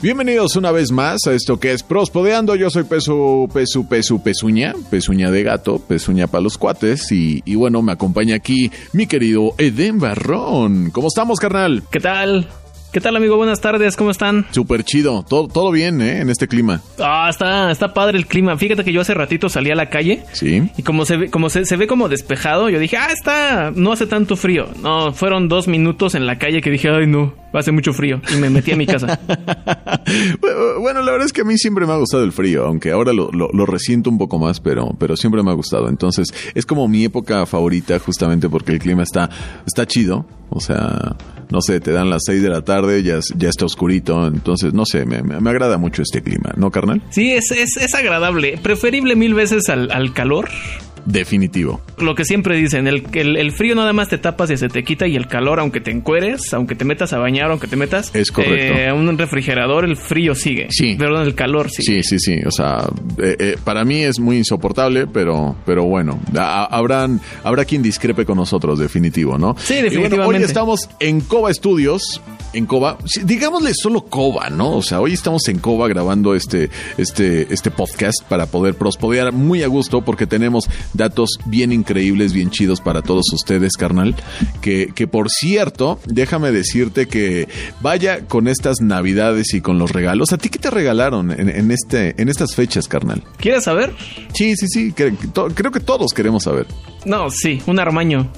Bienvenidos una vez más a esto que es Prospodeando. Yo soy Pesu, Pesu, Pesu, Pesuña, Pesuña de gato, Pesuña para los cuates. Y, y bueno, me acompaña aquí mi querido Eden Barrón. ¿Cómo estamos, carnal? ¿Qué tal? ¿Qué tal, amigo? Buenas tardes, ¿cómo están? Súper chido, todo, todo bien, ¿eh? En este clima. Ah, está, está padre el clima. Fíjate que yo hace ratito salí a la calle. Sí. Y como se ve, como se, se ve como despejado, yo dije, ah, está, no hace tanto frío. No, fueron dos minutos en la calle que dije, ay, no, hace mucho frío. Y me metí a mi casa. bueno, la verdad es que a mí siempre me ha gustado el frío, aunque ahora lo, lo, lo, resiento un poco más, pero, pero siempre me ha gustado. Entonces, es como mi época favorita justamente porque el clima está, está chido. O sea, no sé, te dan las 6 de la tarde, ya, ya está oscurito, entonces, no sé, me, me, agrada mucho este clima, ¿no, carnal? Sí, es, es, es agradable, preferible mil veces al, al calor, Definitivo. Lo que siempre dicen, el, el, el, frío nada más te tapas y se te quita y el calor, aunque te encueres, aunque te metas a bañar, aunque te metas es correcto. Eh, un refrigerador, el frío sigue. Sí. Perdón, el calor sigue. Sí, sí, sí. O sea, eh, eh, para mí es muy insoportable, pero, pero bueno, a, habrán, habrá quien discrepe con nosotros, definitivo, ¿no? Sí, definitivamente. Y bueno, hoy estamos en Coba Studios, en Coba, digámosle solo Coba, ¿no? O sea, hoy estamos en Coba grabando este, este, este podcast para poder prospodear muy a gusto porque tenemos datos bien increíbles, bien chidos para todos ustedes, carnal. Que, que por cierto, déjame decirte que vaya con estas navidades y con los regalos. ¿A ti qué te regalaron en, en este, en estas fechas, carnal? ¿Quieres saber? Sí, sí, sí. Creo, creo que todos queremos saber. No, sí, un armaño.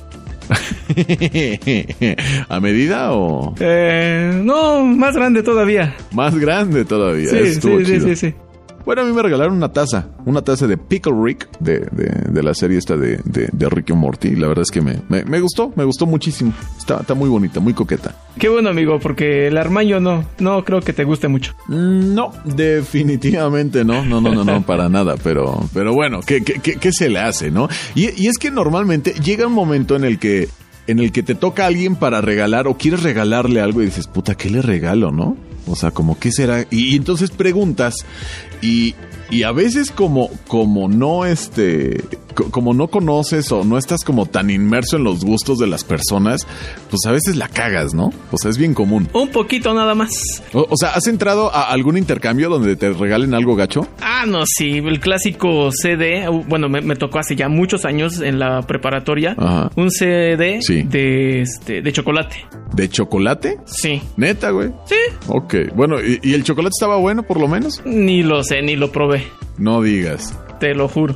¿A medida o...? Eh, no, más grande todavía. Más grande todavía. Sí, Estuvo sí, chido. sí, sí, sí. Bueno, a mí me regalaron una taza, una taza de Pickle Rick de, de, de la serie esta de, de, de Rick y Morty. La verdad es que me, me, me, gustó, me gustó muchísimo. Está, está muy bonita, muy coqueta. Qué bueno, amigo, porque el armaño no, no creo que te guste mucho. Mm, No, definitivamente no, no, no, no, no, para nada. Pero, pero bueno, ¿qué, qué, qué, qué se le hace, no? Y, y es que normalmente llega un momento en el que en el que te toca a alguien para regalar o quieres regalarle algo y dices, puta, ¿qué le regalo, no? O sea, como, ¿qué será? Y, y entonces preguntas y, y a veces como, como no, este, como no conoces o no estás como tan inmerso en los gustos de las personas, pues a veces la cagas, ¿no? O sea, es bien común. Un poquito nada más. O, o sea, ¿has entrado a algún intercambio donde te regalen algo gacho? Ah, no, sí, el clásico CD, bueno, me, me tocó hace ya muchos años en la preparatoria, Ajá. un CD Sí. de, este, de chocolate. ¿De chocolate? Sí. Neta, güey. Sí. Ok, bueno, ¿y, ¿y el chocolate estaba bueno por lo menos? Ni lo sé, ni lo probé. No digas. Te lo juro.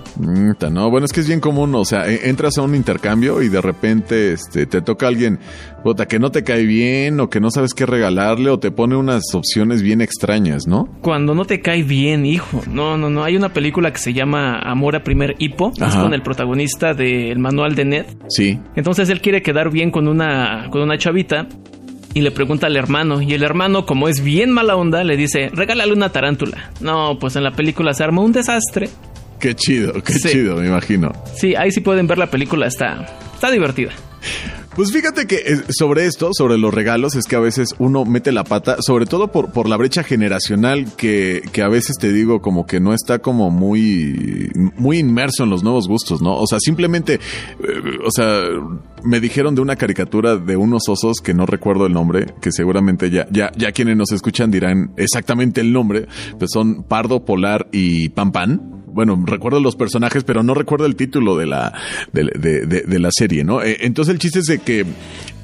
No, bueno, es que es bien común, o sea, e- entras a un intercambio y de repente este, te toca alguien puta, que no te cae bien o que no sabes qué regalarle o te pone unas opciones bien extrañas, ¿no? Cuando no te cae bien, hijo. No, no, no. Hay una película que se llama Amor a primer hipo. Es con el protagonista del manual de Ned. Sí. Entonces él quiere quedar bien con una, con una chavita y le pregunta al hermano. Y el hermano, como es bien mala onda, le dice, regálale una tarántula. No, pues en la película se arma un desastre. Qué chido, qué Sí. chido, me imagino. Sí, ahí sí pueden ver la película, está, está divertida. Pues fíjate que eh, sobre esto, sobre los regalos, es que a veces uno mete la pata, sobre todo por, por la brecha generacional que, que a veces te digo como que no está como muy, muy inmerso en los nuevos gustos, ¿no? O sea, simplemente, eh, o sea, me dijeron de una caricatura de unos osos que no recuerdo el nombre, que seguramente ya, ya, ya quienes nos escuchan dirán exactamente el nombre, pues son Pardo, Polar y Pan Pan bueno, recuerdo los personajes, pero no recuerdo el título de la, de, de, la serie, ¿no? Eh, entonces el chiste es de que,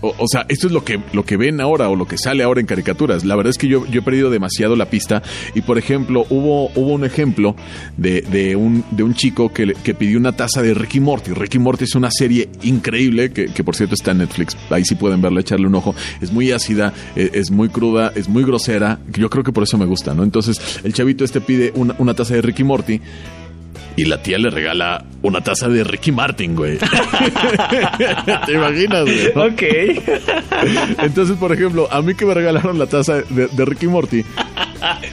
o, sea, esto es lo que, lo que ven ahora o lo que sale ahora en caricaturas. La verdad es que yo, yo he perdido demasiado la pista y, por ejemplo, hubo, hubo un ejemplo de, de, un, de un chico que, que pidió una taza de Ricky Morty. Ricky Morty es una serie increíble que, que por cierto está en Netflix. Ahí sí pueden verla, echarle un ojo. Es muy ácida, eh, es muy cruda, es muy grosera. Yo creo que por eso me gusta, ¿no? Entonces el chavito este pide una, una taza de Ricky Morty y la tía le regala una taza de Ricky Martin, güey. ¿Te imaginas, güey? ¿no? Ok. Entonces, por ejemplo, a mí que me regalaron la taza de, de Ricky Morty,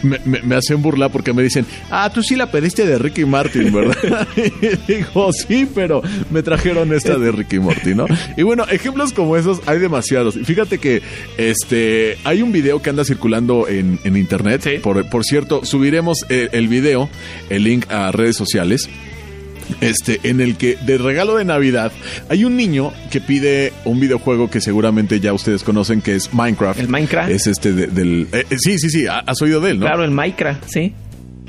me, me, me, hacen burla porque me dicen, ah, tú sí la pediste de Ricky Martin, ¿verdad? y digo, sí, pero me trajeron esta de Ricky Morty, ¿no? Y bueno, ejemplos como esos hay demasiados. Fíjate que este hay un video que anda circulando en, en internet. Sí. Por, por, cierto, subiremos el, el video, el link a redes sociales este, en el que de regalo de Navidad hay un niño que pide un videojuego que seguramente ya ustedes conocen que es Minecraft. El Minecraft. Es este de- del... eh, eh, sí, sí, sí, ha- has oído de él, ¿no? Claro, el Minecraft, sí.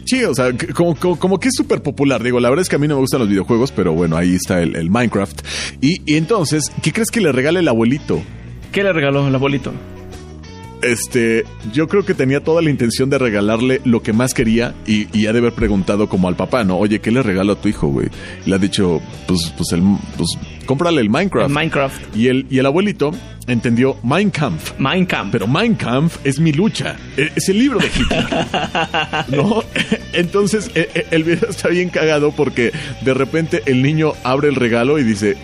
Sí, o sea, como, como, como que es súper popular. Digo, la verdad es que a mí no me gustan los videojuegos, pero bueno, ahí está el, el Minecraft. Y, y entonces, ¿qué crees que le regala el abuelito? ¿Qué le regaló el abuelito? Este, yo creo que tenía toda la intención de regalarle lo que más quería y, y ha de haber preguntado como al papá, ¿no? Oye, ¿qué le regalo a tu hijo, güey? Le ha dicho, pues, pues, el, pues, cómprale el Minecraft. El Minecraft. y, el, y el abuelito entendió Mein Kampf. Minecraft. Pero Mein Kampf es mi lucha. E- Es el libro de Hitler. ¿No? Entonces, e- e- el video está bien cagado porque de repente el niño abre el regalo y dice: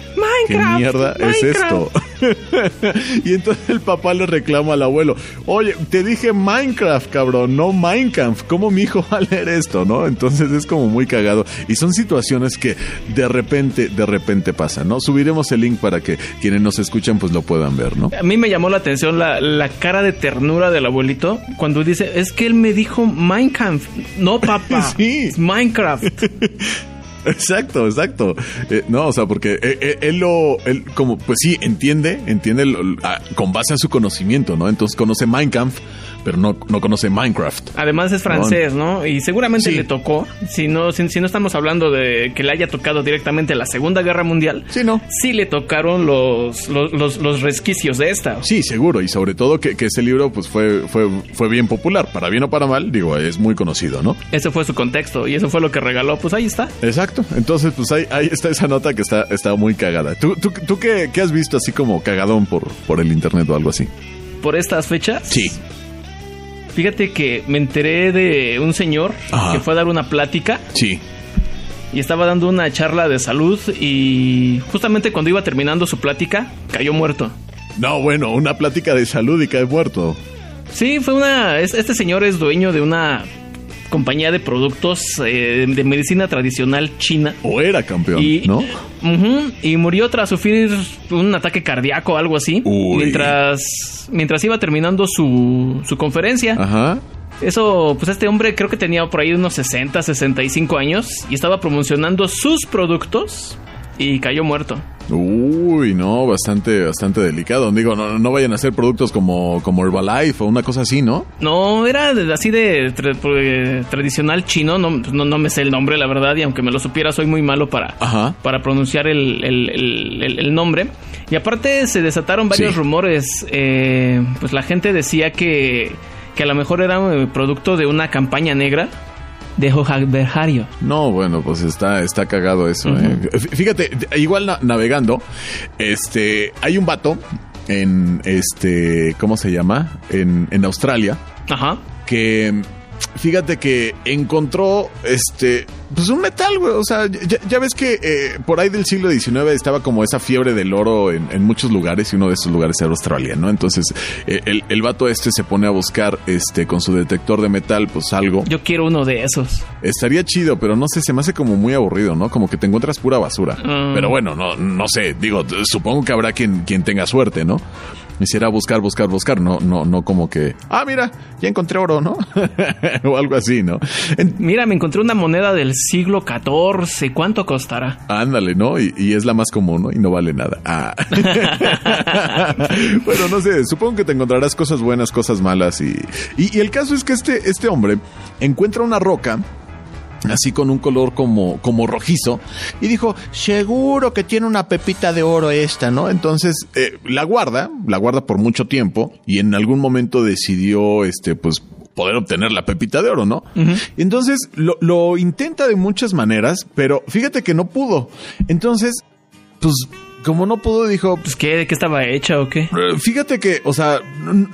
¿Qué Minecraft, mierda es esto? Minecraft. y entonces el papá le reclama al abuelo: Oye, te dije Minecraft, cabrón, no Kampf. ¿Cómo mi hijo va a leer esto? ¿No? Entonces es como muy cagado. Y son situaciones que de repente, de repente pasan, ¿no? Subiremos el link para que quienes nos escuchan pues lo puedan ver, ¿no? A mí me llamó la atención la, la cara de ternura del abuelito cuando dice, es que él me dijo Minecraft. No, papá. Sí. es Minecraft. Exacto, exacto. Eh, no, o sea, porque eh, eh, él, lo, él como, pues sí, entiende, entiende lo- ah, con base en su conocimiento, ¿no? Entonces conoce Minecraft, pero no, no conoce Minecraft. Además es francés, ¿no? Y seguramente Sí. le tocó, si no, si, si no estamos hablando de que le haya tocado directamente la Segunda Guerra Mundial, Sí, ¿no? sí le tocaron los, los, los, los resquicios de esta. Sí, seguro, y sobre todo que, que ese libro pues fue, fue, fue bien popular, para bien o para mal, digo, es muy conocido, ¿no? Ese fue su contexto y eso fue lo que regaló. Pues ahí está. Exacto, entonces pues ahí, ahí está esa nota que está, está muy cagada. ¿Tú, tú, tú qué, qué has visto así como cagadón por, por el internet o algo así? Por estas fechas. Sí. Fíjate que me enteré de un señor Ajá. que fue a dar una plática Sí. y estaba dando una charla de salud y justamente cuando iba terminando su plática cayó muerto. No, bueno, una plática de salud y cae muerto. Sí, fue una... es- Este señor es dueño de una compañía de productos eh, de medicina tradicional china. O era campeón, Y, ¿no? Y murió tras sufrir un ataque cardíaco o algo así. Uy. Mientras, mientras iba terminando su, su conferencia. Ajá. Eso, pues este hombre creo que tenía por ahí unos 60, 65 años y estaba promocionando sus productos y cayó muerto. Uy, no, bastante, bastante delicado. Digo, no, no vayan a hacer productos como, como Herbalife o una cosa así, ¿no? No, era así de tra- eh, tradicional chino, no, no, no me sé el nombre, la verdad, y aunque me lo supiera, soy muy malo para, Ajá. para pronunciar el, el- el- nombre. Y aparte se desataron varios Sí. rumores. eh, pues la gente decía que, que a lo mejor era producto de una campaña negra de Berhario. No, bueno, pues está, está cagado eso. eh. Fí- Fíjate, igual na- navegando, este, hay un vato en, este, ¿cómo se llama? En, en Australia, Ajá. que fíjate que encontró este pues un metal, güey. O sea, ya, ya ves que eh, por ahí del siglo XIX estaba como esa fiebre del oro en, en muchos lugares y uno de esos lugares era Australia, ¿no? Entonces eh, el, el vato este se pone a buscar este con su detector de metal, pues algo. Yo quiero uno de esos. Estaría chido, pero no sé, se me hace como muy aburrido, ¿no? Como que te encuentras pura basura. Mm. Pero bueno, no, no sé, digo, supongo que habrá quien, quien tenga suerte, ¿no? Hiciera buscar, buscar, buscar, no, no, no como que, ah, mira, ya encontré oro, ¿no? o algo así, ¿no? Mira, me encontré una moneda del siglo XIV. ¿Cuánto costará? ándale, ¿no? Y, y es la más común, ¿no? Y no vale nada. Ah. bueno, no sé, supongo que te encontrarás cosas buenas, cosas malas y, y, y el caso es que este, este hombre encuentra una roca así con un color como, como rojizo, y dijo, seguro que tiene una pepita de oro esta, ¿no? Entonces, eh, la guarda, la guarda por mucho tiempo, y en algún momento decidió, este, pues, poder obtener la pepita de oro, ¿no? Entonces, lo, lo intenta de muchas maneras, pero fíjate que no pudo. Entonces, pues, como no pudo, dijo, Pues, ¿qué? ¿De qué estaba hecha o qué? eh, Fíjate que, o sea,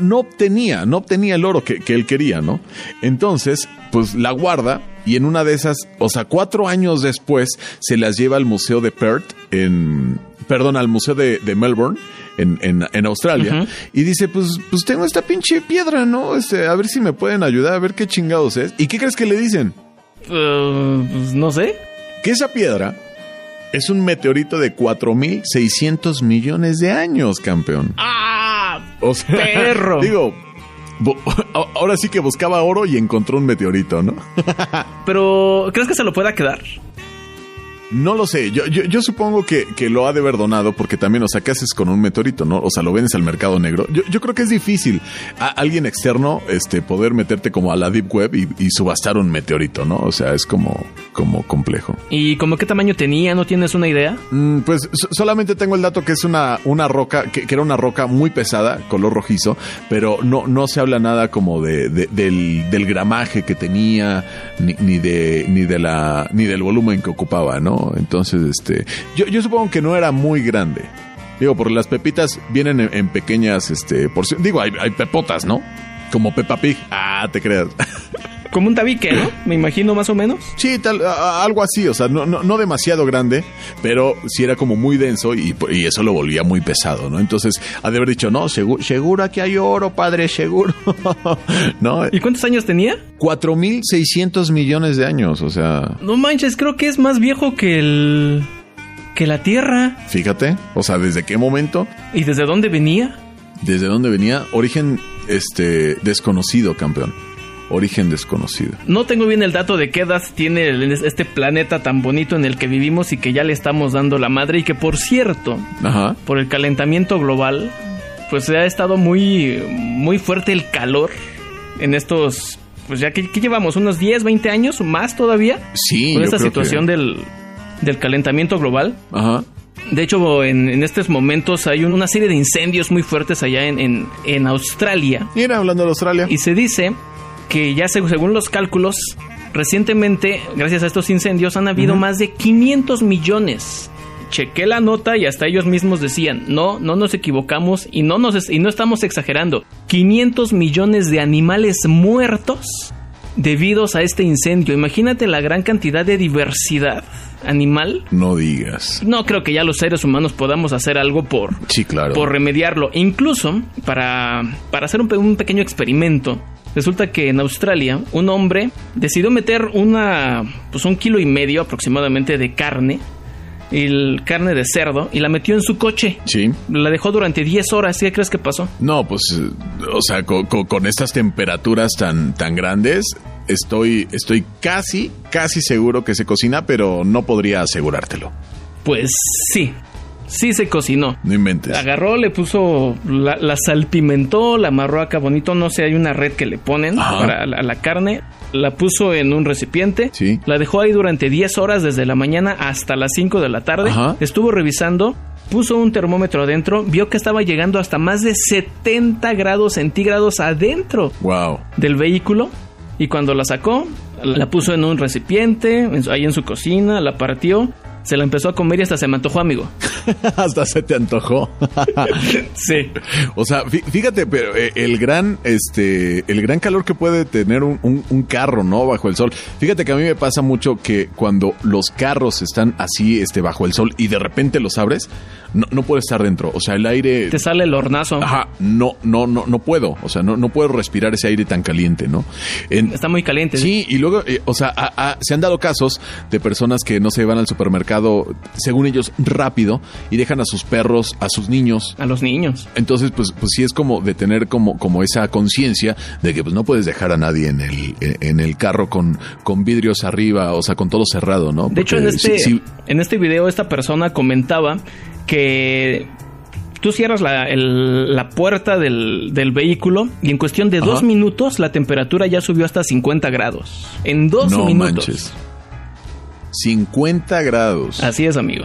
no obtenía, no obtenía el oro que, que él quería, ¿no? Entonces, pues la guarda y en una de esas, o sea, cuatro años después, se las lleva al Museo de Perth, en, perdón, al Museo de, de Melbourne, en, en, en Australia, y dice, pues, pues tengo esta pinche piedra, ¿no? Este, a ver si me pueden ayudar, a ver qué chingados es. ¿Y qué crees que le dicen? Uh, pues, no sé. Que esa piedra es un meteorito de 4.600 millones de años, campeón. ¡Ah! O sea, Perro. Digo, ahora sí que buscaba oro y encontró un meteorito, ¿no? Pero, ¿crees que se lo pueda quedar? No lo sé, yo, yo, yo supongo que, que, lo ha de haber donado porque también, o sea, ¿qué haces con un meteorito, no? O sea, lo vendes al mercado negro. Yo, yo creo que es difícil a alguien externo este, poder meterte como a la Deep Web y, y, subastar un meteorito, ¿no? O sea, es como, como complejo. ¿Y como qué tamaño tenía? ¿No tienes una idea? Mm, pues solamente tengo el dato que es una, una roca, que, que, era una roca muy pesada, color rojizo, pero no, no se habla nada como de, de del, del, gramaje que tenía, ni, ni, de, ni, de la, ni del volumen que ocupaba, ¿no? Entonces, este, yo, yo supongo que no era muy grande. Digo, porque las pepitas vienen en, en pequeñas, este, porciones. Digo, hay, hay, pepotas, ¿no? Como Peppa Pig. Ah, te creas. Como un tabique, ¿no? Me imagino más o menos. Sí, tal, a, algo así, o sea, no, no, no, demasiado grande, pero sí era como muy denso y, y, eso lo volvía muy pesado, ¿no? Entonces, ha de haber dicho, no, seguro, seguro aquí hay oro, padre, seguro. ¿No? ¿Y cuántos años tenía? 4.600 millones de años, o sea... No manches, creo que es más viejo que el... que la Tierra. Fíjate, o sea, ¿desde qué momento? ¿Y desde dónde venía? ¿Desde dónde venía? Origen, este, desconocido, campeón origen desconocido. No tengo bien el dato de qué edad tiene este planeta tan bonito en el que vivimos y que ya le estamos dando la madre y que por cierto, Ajá. por el calentamiento global, pues ha estado muy, muy fuerte el calor en estos, pues ya que, llevamos unos 10, 20 años más todavía. Sí. Con esta situación que... del, del calentamiento global. Ajá. De hecho, en, en, estos momentos hay una serie de incendios muy fuertes allá en, en, en Australia. Mira, hablando de Australia. Y se dice que ya según los cálculos, recientemente, gracias a estos incendios, han habido uh -huh. más de 500 millones. Chequé la nota y hasta ellos mismos decían, no, no nos equivocamos y no, nos, y no estamos exagerando. 500 millones de animales muertos debidos a este incendio. Imagínate la gran cantidad de diversidad animal. No digas. No creo que ya los seres humanos podamos hacer algo por, sí, claro. por remediarlo. Incluso para, para hacer un, un pequeño experimento, Resulta que en Australia un hombre decidió meter una, pues un kilo y medio aproximadamente de carne, el carne de cerdo, y la metió en su coche. Sí. La dejó durante 10 horas. ¿Qué crees que pasó? No, pues, o sea, con, con, con estas temperaturas tan, tan grandes, estoy, estoy casi, casi seguro que se cocina, pero no podría asegurártelo. Pues sí, sí se cocinó. No inventes. Agarró, le puso, la, la, salpimentó, la amarró acá bonito, no sé, hay una red que le ponen Ajá. para la, la, carne. La puso en un recipiente, sí. la dejó ahí durante 10 horas desde la mañana hasta las 5 de la tarde. Ajá. Estuvo revisando, puso un termómetro adentro, vio que estaba llegando hasta más de 70 grados centígrados adentro wow. del vehículo. Y cuando la sacó, la puso en un recipiente, ahí en su cocina, la partió se la empezó a comer y hasta se me antojó, amigo. hasta se te antojó. sí. O sea, fíjate, pero eh, el gran, este, el gran calor que puede tener un, un, un, carro, ¿no? Bajo el sol. Fíjate que a mí me pasa mucho que cuando los carros están así, este, bajo el sol y de repente los abres, no, no puedo estar dentro. O sea, el aire. Te sale el hornazo. Ajá. No, no, no, no puedo. O sea, no, no puedo respirar ese aire tan caliente, ¿no? En, Está muy caliente. Sí, y luego, eh, o sea, a, a, se han dado casos de personas que no se van al supermercado, según ellos, rápido y dejan a sus perros, a sus niños. A los niños. Entonces, pues, pues sí es como de tener como, como esa conciencia de que pues no puedes dejar a nadie en el, en el carro con, con vidrios arriba, o sea, con todo cerrado, ¿no? Porque de hecho, en este, sí, sí. en este video esta persona comentaba que tú cierras la, el, la puerta del, del, vehículo y en cuestión de Ajá. dos minutos la temperatura ya subió hasta 50 grados. En dos no minutos. Manches. 50 grados. Así es, amigo.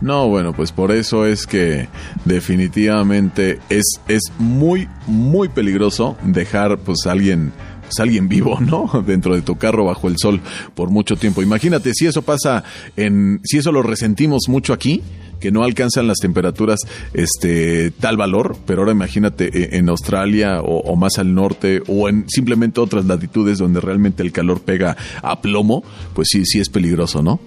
No, bueno, pues por eso es que definitivamente es, es muy, muy peligroso dejar pues a alguien pues, alguien vivo, ¿no? Dentro de tu carro bajo el sol por mucho tiempo. Imagínate si eso pasa en, si eso lo resentimos mucho aquí, que no alcanzan las temperaturas este tal valor, pero ahora imagínate en Australia o, o, más al norte o en simplemente otras latitudes donde realmente el calor pega a plomo, pues sí, sí es peligroso, ¿no?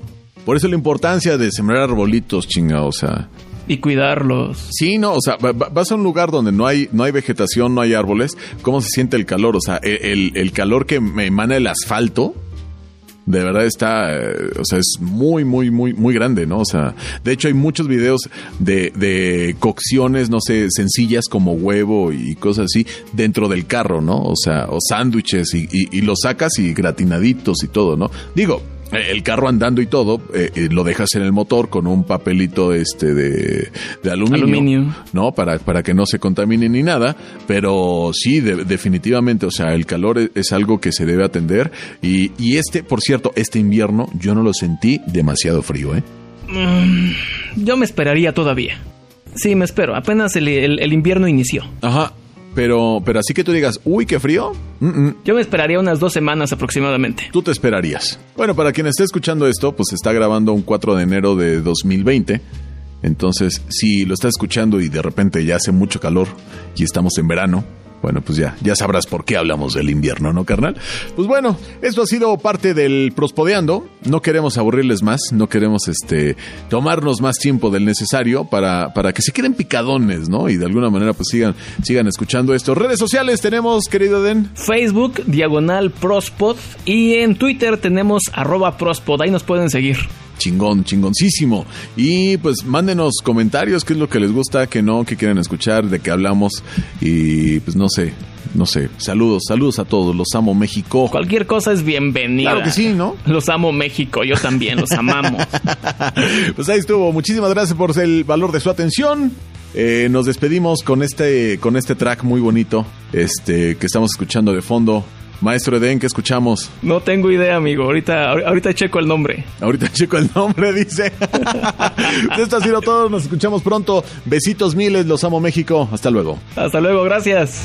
Por eso la importancia de sembrar arbolitos, chinga, o sea, y cuidarlos. Sí, no, o sea, vas a un lugar donde no hay, no hay vegetación, no hay árboles, ¿cómo se siente el calor? O sea, el, el calor que me emana el asfalto, de verdad está, eh, o sea, es muy, muy, muy, muy grande, ¿no? O sea, de hecho hay muchos videos de, de cocciones, no sé, sencillas como huevo y cosas así dentro del carro, ¿no? O sea, o sándwiches y, y, y los sacas y gratinaditos y todo, ¿no? Digo, el carro andando y todo, eh, eh, lo dejas en el motor con un papelito este de, de aluminio, Aluminio. ¿no? Para, para que no se contamine ni nada, pero sí, de- definitivamente, o sea, el calor es, es algo que se debe atender y, y este, por cierto, este invierno yo no lo sentí demasiado frío, ¿eh? Yo me esperaría todavía. Sí, me espero. Apenas el, el- el invierno inició. Ajá, pero, pero así que tú digas, uy, qué frío, Mm, mm. Yo me esperaría unas dos semanas aproximadamente. tú te esperarías. Bueno, para quien esté escuchando esto, pues se está grabando un 4 de enero de 2020. Entonces, si lo está escuchando y de repente ya hace mucho calor y estamos en verano, bueno, pues ya, ya sabrás por qué hablamos del invierno, ¿no, carnal? Pues bueno, esto ha sido parte del Prospodeando. No queremos aburrirles más, no queremos este tomarnos más tiempo del necesario para, para que se queden picadones, ¿no? Y de alguna manera pues sigan, sigan escuchando esto. Redes sociales tenemos, querido Den. Facebook, diagonal Prospod. Y en Twitter tenemos arroba Prospod. Ahí nos pueden seguir. Chingón, chingoncísimo. Y pues mándenos comentarios, qué es lo que les gusta, qué no, qué quieren escuchar, de qué hablamos. Y pues no sé, no sé. Saludos, saludos a todos. Los amo, México. Cualquier cosa es bienvenida. Claro que sí, ¿no? Los amo México, yo también, los amamos. pues ahí estuvo. Muchísimas gracias por el valor de su atención. Eh, nos despedimos con este, con este track muy bonito, este, que estamos escuchando de fondo. Maestro Eden, ¿qué escuchamos? No tengo idea, amigo. Ahorita, ahorita checo el nombre. Ahorita checo el nombre, dice. Esto ha sido todo. Nos escuchamos pronto. Besitos miles. Los amo, México. Hasta luego. Hasta luego, gracias.